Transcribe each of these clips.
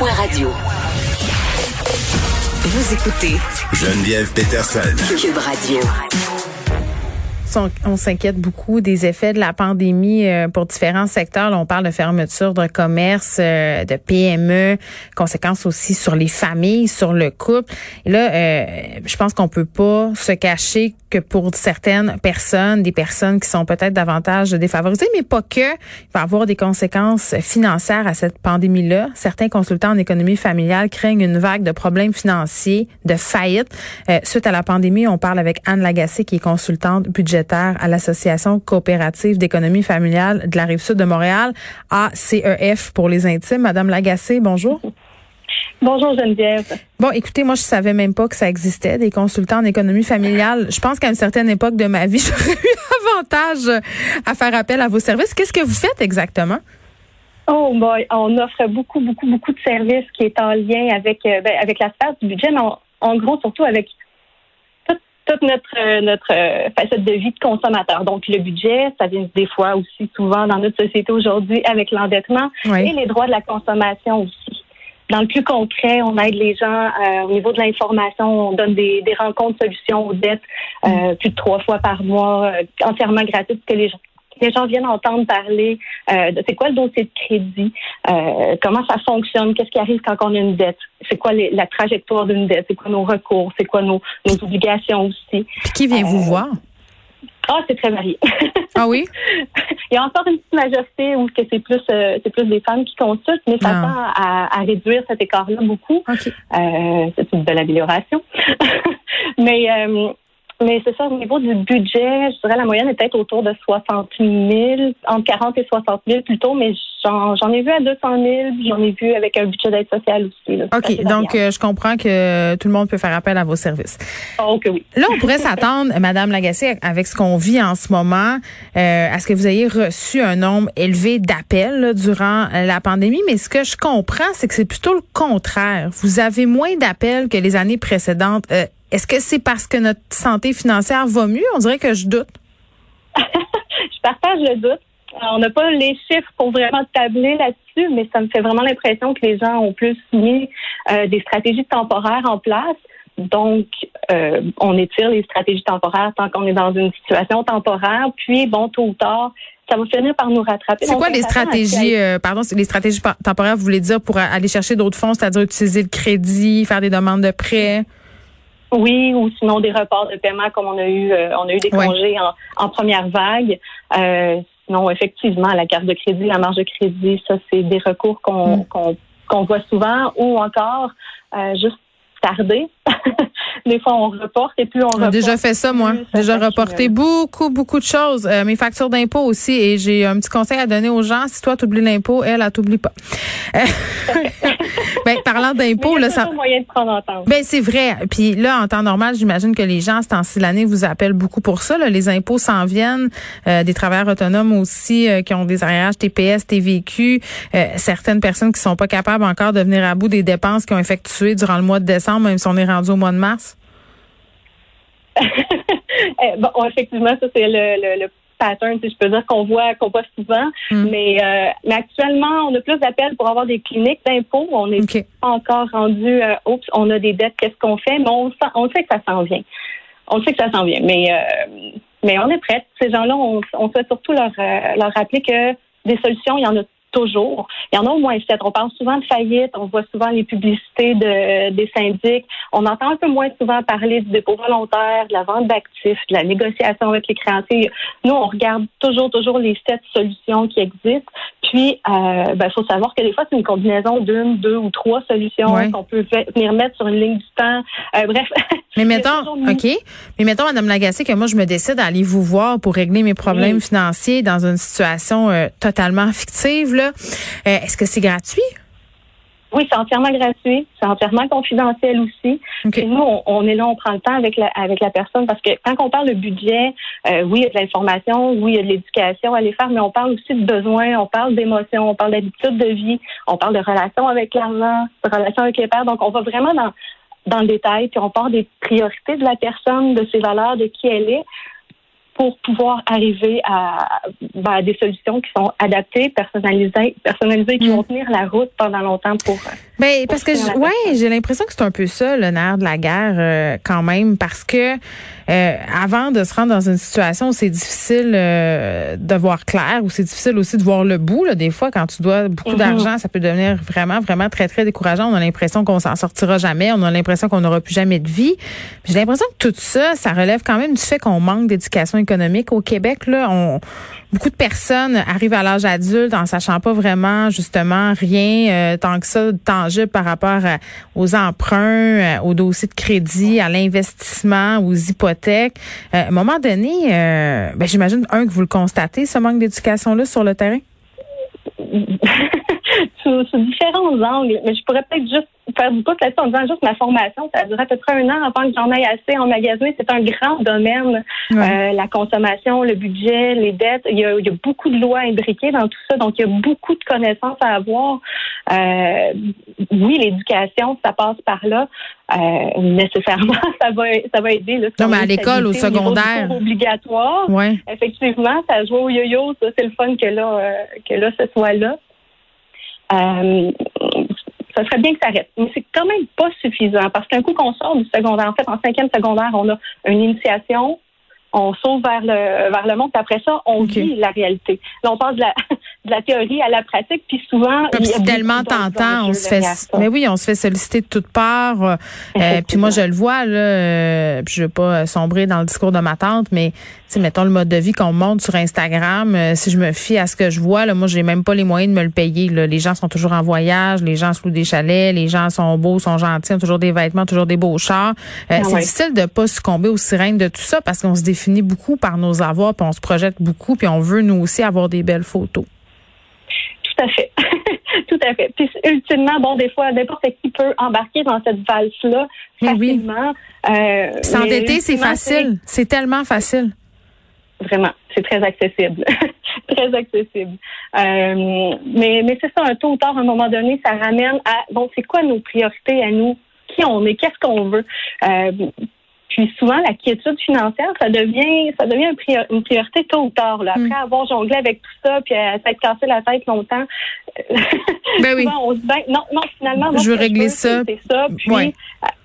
Cube.radio. Vous écoutez Geneviève Peterson. Cube Radio. On, s'inquiète beaucoup des effets de la pandémie euh, pour différents secteurs. Là, on parle de fermeture de commerce, euh, de PME, conséquences aussi sur les familles, sur le couple. Et là, euh, je pense qu'on peut pas se cacher que pour certaines personnes, des personnes qui sont peut-être davantage défavorisées, mais pas que, il va avoir des conséquences financières à cette pandémie-là. Certains consultants en économie familiale craignent une vague de problèmes financiers, de faillites. suite à la pandémie, on parle avec Anne Lagacé, qui est consultante budgétaire à l'Association coopérative d'économie familiale de la Rive-Sud de Montréal, ACEF pour les intimes. Madame Lagacé, bonjour. Bonjour Geneviève. Bon, écoutez, moi je savais même pas que ça existait des consultants en économie familiale. Je pense qu'à une certaine époque de ma vie, j'aurais eu avantage à faire appel à vos services. Qu'est-ce que vous faites exactement? Oh boy, on offre beaucoup, beaucoup, beaucoup de services qui est en lien avec euh, ben, avec la sphère du budget, mais en gros surtout avec toute notre euh, notre euh, facette de vie de consommateur. Donc le budget, ça vient des fois aussi souvent dans notre société aujourd'hui avec l'endettement et les droits de la consommation aussi. Dans le plus concret, on aide les gens euh, au niveau de l'information, on donne des, des rencontres solutions aux dettes mm. plus de trois fois par mois, entièrement gratuites que les gens les gens viennent entendre parler euh, de c'est quoi le dossier de crédit, euh, comment ça fonctionne, qu'est-ce qui arrive quand on a une dette, c'est quoi la trajectoire d'une dette, c'est quoi nos recours, c'est quoi nos, obligations aussi. Puis qui vient vous euh, voir? Ah, c'est très varié. Ah oui? Il y a encore une petite majorité où que c'est plus c'est plus des femmes qui consultent, mais ça ah. tend à, réduire cet écart-là beaucoup. c'est une belle amélioration. mais mais c'est ça, au niveau du budget, je dirais la moyenne est peut-être autour de 60 000, entre 40 et 60 000 plutôt, mais j'en ai vu à 200 000, j'en ai vu avec un budget d'aide sociale aussi. Là, OK, donc euh, je comprends que tout le monde peut faire appel à vos services. Oh, oui. Là, on pourrait s'attendre, Madame Lagacé, avec ce qu'on vit en ce moment, euh, à ce que vous ayez reçu un nombre élevé d'appels durant euh, la pandémie, mais ce que je comprends, c'est que c'est plutôt le contraire. Vous avez moins d'appels que les années précédentes. Est-ce que c'est parce que notre santé financière va mieux? On dirait que je doute. je partage le doute. On n'a pas les chiffres pour vraiment tabler là-dessus, mais ça me fait vraiment l'impression que les gens ont plus mis euh, des stratégies temporaires en place. Donc, euh, on étire les stratégies temporaires tant qu'on est dans une situation temporaire. Puis, bon, tôt ou tard, ça va finir par nous rattraper. C'est quoi les stratégies, euh, pardon, les stratégies temporaires, vous voulez dire, pour aller chercher d'autres fonds, c'est-à-dire utiliser le crédit, faire des demandes de prêts? Oui, ou sinon des reports de paiement comme on a eu, euh, on a eu des congés en, première vague. Euh, sinon, effectivement, la carte de crédit, la marge de crédit, ça, c'est des recours qu'on mm. qu'on voit souvent, ou encore euh, juste tarder. des fois, on reporte et plus on reporte. J'ai déjà fait ça, moi. J'ai déjà reporté beaucoup, beaucoup de choses. Euh, mes factures d'impôt aussi. Et j'ai un petit conseil à donner aux gens. Si toi, tu oublies l'impôt, elle, elle t'oublie pas. Euh, ben, parlant d'impôt, là, ça. moyen de prendre Ben, c'est vrai. Puis là, en temps normal, j'imagine que les gens, c'est en six l'année, vous appellent beaucoup pour ça. Là. Les impôts s'en viennent. Euh, des travailleurs autonomes aussi qui ont des arrières TPS, TVQ. certaines personnes qui sont pas capables encore de venir à bout des dépenses qu'ils ont effectuées durant le mois de décembre, même si on est rendu au mois de mars. Eh, bon, effectivement, ça c'est le, pattern, si je peux dire, qu'on voit, qu'on voit souvent. Mais, euh, mais actuellement, on a plus d'appels pour avoir des cliniques d'impôts. On n'est pas encore rendu, euh, oups, on a des dettes, qu'est-ce qu'on fait? Mais on, on sait que ça s'en vient. On sait que ça s'en vient. Mais, euh, mais on est prêts. Ces gens-là, on, on souhaite surtout leur, leur rappeler que des solutions, il y en a toujours. Il y en a au moins sept. On parle souvent de faillite, on voit souvent les publicités de, des syndics. On entend un peu moins souvent parler du dépôt volontaire, de la vente d'actifs, de la négociation avec les créanciers. Nous, on regarde toujours, toujours les sept solutions qui existent. Puis, il euh, ben, faut savoir que des fois, c'est une combinaison d'une, deux ou trois solutions qu'on peut venir mettre sur une ligne du temps. Euh, bref. Mais mettons, OK. Mais mettons, Mme Lagacé, que moi, je me décide d'aller vous voir pour régler mes problèmes financiers dans une situation euh, totalement fictive. Euh, est-ce que c'est gratuit? Oui, c'est entièrement gratuit, c'est entièrement confidentiel aussi. nous, on, est là, on prend le temps avec la, avec la personne parce que quand on parle de budget, euh, oui, il y a de l'information, oui, il y a de l'éducation à les faire, mais on parle aussi de besoins, on parle d'émotions, on parle d'habitude de vie, on parle de relations avec l'argent, de relations avec les pères. Donc, on va vraiment dans, dans le détail, puis on parle des priorités de la personne, de ses valeurs, de qui elle est pour pouvoir arriver à, ben, des solutions qui sont adaptées, personnalisées, personnalisées, qui mm. vont tenir la route pendant longtemps pour. Euh, ben, parce que ouais, j'ai l'impression que c'est un peu ça le nerf de la guerre euh, quand même, parce que euh, avant de se rendre dans une situation où c'est difficile de voir clair, où c'est difficile aussi de voir le bout, là, des fois quand tu dois beaucoup mm-hmm. d'argent, ça peut devenir vraiment vraiment très très décourageant. On a l'impression qu'on s'en sortira jamais, on a l'impression qu'on n'aura plus jamais de vie. J'ai l'impression que tout ça, ça relève quand même du fait qu'on manque d'éducation économique au Québec. Là, on, beaucoup de personnes arrivent à l'âge adulte en sachant pas vraiment justement rien euh, tant que ça par rapport aux emprunts, euh, aux dossiers de crédit, à l'investissement, aux hypothèques. Euh, à un moment donné, ben, j'imagine un que vous le constatez ce manque d'éducation là sur le terrain? sous, sous différents angles, mais je pourrais peut-être juste faire du pouce là-dessus en disant juste ma formation, ça a duré à peu près un an avant que j'en aille assez en magasin. C'est un grand domaine, euh, la consommation, le budget, les dettes. Il y, a, il y, a, beaucoup de lois imbriquées dans tout ça, donc il y a beaucoup de connaissances à avoir. Euh, oui, l'éducation, ça passe par là. Euh, nécessairement, ça va, ça va aider. Là, non, mais à l'école, au secondaire. obligatoire. Ouais. Effectivement, ça joue au yo-yo. Ça, c'est le fun que là, euh, que là, ce soit là. Euh, ça serait bien que ça reste. Mais c'est quand même pas suffisant parce qu'un coup qu'on sort du secondaire, en fait, en cinquième secondaire, on a une initiation, on sauve vers le vers le monde, puis après ça, on vit la réalité. Là, on passe de la, de la théorie à la pratique, puis souvent... C'est tellement tentant, on se fait... Mais oui, on se fait solliciter de toutes parts. Euh, euh, puis moi, je le vois, là, euh, puis je veux pas sombrer dans le discours de ma tante, mais, tu mettons le mode de vie qu'on montre sur Instagram, si je me fie à ce que je vois, là, moi, j'ai même pas les moyens de me le payer. Là. Les gens sont toujours en voyage, les gens se louent des chalets, les gens sont beaux, sont gentils, ont toujours des vêtements, toujours des beaux chars. Ah c'est difficile de pas succomber aux sirènes de tout ça parce qu'on se définit beaucoup par nos avoirs, puis on se projette beaucoup, puis on veut, nous aussi, avoir des belles photos. Tout à fait. Tout à fait. Puis ultimement, bon, des fois, n'importe qui peut embarquer dans cette valse-là facilement. Euh, S'endetter, c'est facile. C'est tellement facile. Vraiment, c'est très accessible. très accessible. Euh, mais mais c'est ça, un tôt ou tard, à un moment donné, ça ramène à, bon, c'est quoi nos priorités à nous? Qui on est? Qu'est-ce qu'on veut? Euh, puis souvent, la quiétude financière, ça devient, ça devient une priorité tôt ou tard. Là. Après mm. avoir jonglé avec tout ça, puis à s'être cassé la tête longtemps, ben oui. on se dit, ben, non, non, finalement, je veux régler ça. C'est ça. Puis, euh,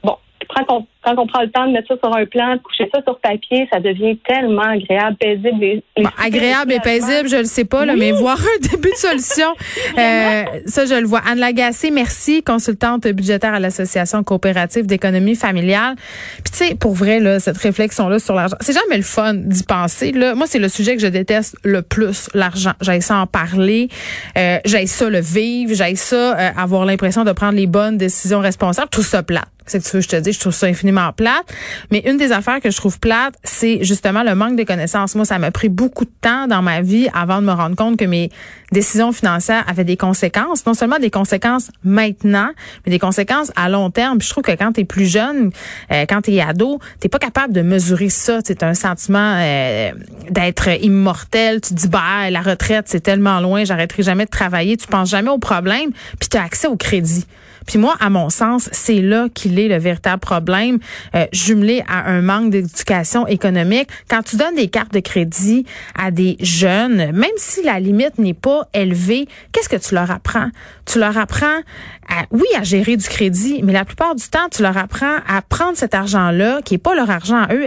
bon, quand on, prend le temps de mettre ça sur un plan, de coucher ça sur papier, ça devient tellement agréable, paisible. Et, agréable et paisible, je le sais pas, là, mais voir un début de solution, euh, ça, je le vois. Anne Lagacé, merci, consultante budgétaire à l'Association coopérative d'économie familiale. Puis tu sais, pour vrai, là, cette réflexion-là sur l'argent, c'est jamais le fun d'y penser. Là. Moi, c'est le sujet que je déteste le plus, l'argent. J'ai ça en parler, euh, j'ai ça le vivre, j'ai ça euh, avoir l'impression de prendre les bonnes décisions responsables. Tout ça plate. C'est que tu veux, je te dis, je trouve ça infiniment plate. Mais une des affaires que je trouve plate, c'est justement le manque de connaissances. Moi, ça m'a pris beaucoup de temps dans ma vie avant de me rendre compte que mes décisions financières avaient des conséquences. Non seulement des conséquences maintenant, mais des conséquences à long terme. Puis je trouve que quand tu es plus jeune, euh, quand tu es ado, t'es pas capable de mesurer ça. C'est un sentiment euh, d'être immortel. Tu te dis, bah, la retraite, c'est tellement loin, j'arrêterai jamais de travailler. Tu penses jamais au problème, puis tu as accès au crédit. Puis moi, à mon sens, c'est là qu'il est le véritable problème, euh, jumelé à un manque d'éducation économique. Quand tu donnes des cartes de crédit à des jeunes, même si la limite n'est pas élevée, qu'est-ce que tu leur apprends? Tu leur apprends, à, oui, à gérer du crédit, mais la plupart du temps, tu leur apprends à prendre cet argent-là, qui est pas leur argent à eux,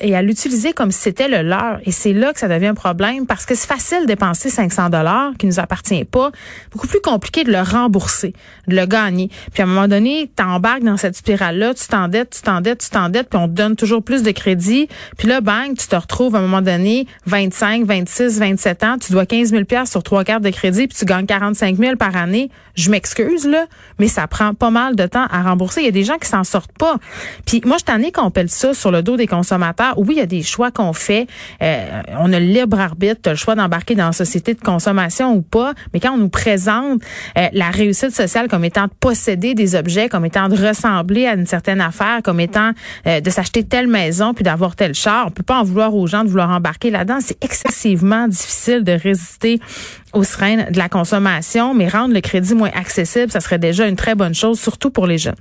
et à l'utiliser comme si c'était le leur. Et c'est là que ça devient un problème parce que c'est facile de dépenser 500 dollars qui nous appartient pas. Beaucoup plus compliqué de le rembourser, de le gagner. Puis à un moment donné, tu embarques dans cette spirale-là, tu t'endettes, tu t'endettes, tu t'endettes, puis on te donne toujours plus de crédit. Puis là, bang, tu te retrouves à un moment donné, 25, 26, 27 ans, tu dois 15 000 sur trois cartes de crédit, puis tu gagnes 45 000 par année. Je m'excuse, là, mais ça prend pas mal de temps à rembourser. Il y a des gens qui s'en sortent pas. Puis moi, je t'en qu'on pèle ça sur le dos des consommateurs. Oui, il y a des choix qu'on fait. Euh, on a le libre arbitre, as le choix d'embarquer dans la société de consommation ou pas. Mais quand on nous présente euh, la réussite sociale comme étant de des objets, comme étant de ressembler à une certaine affaire, comme étant euh, de s'acheter telle maison puis d'avoir tel char, on peut pas en vouloir aux gens de vouloir embarquer là-dedans. C'est excessivement difficile de résister aux sirènes de la consommation, mais rendre le crédit moins accessible, ça serait déjà une très bonne chose, surtout pour les jeunes.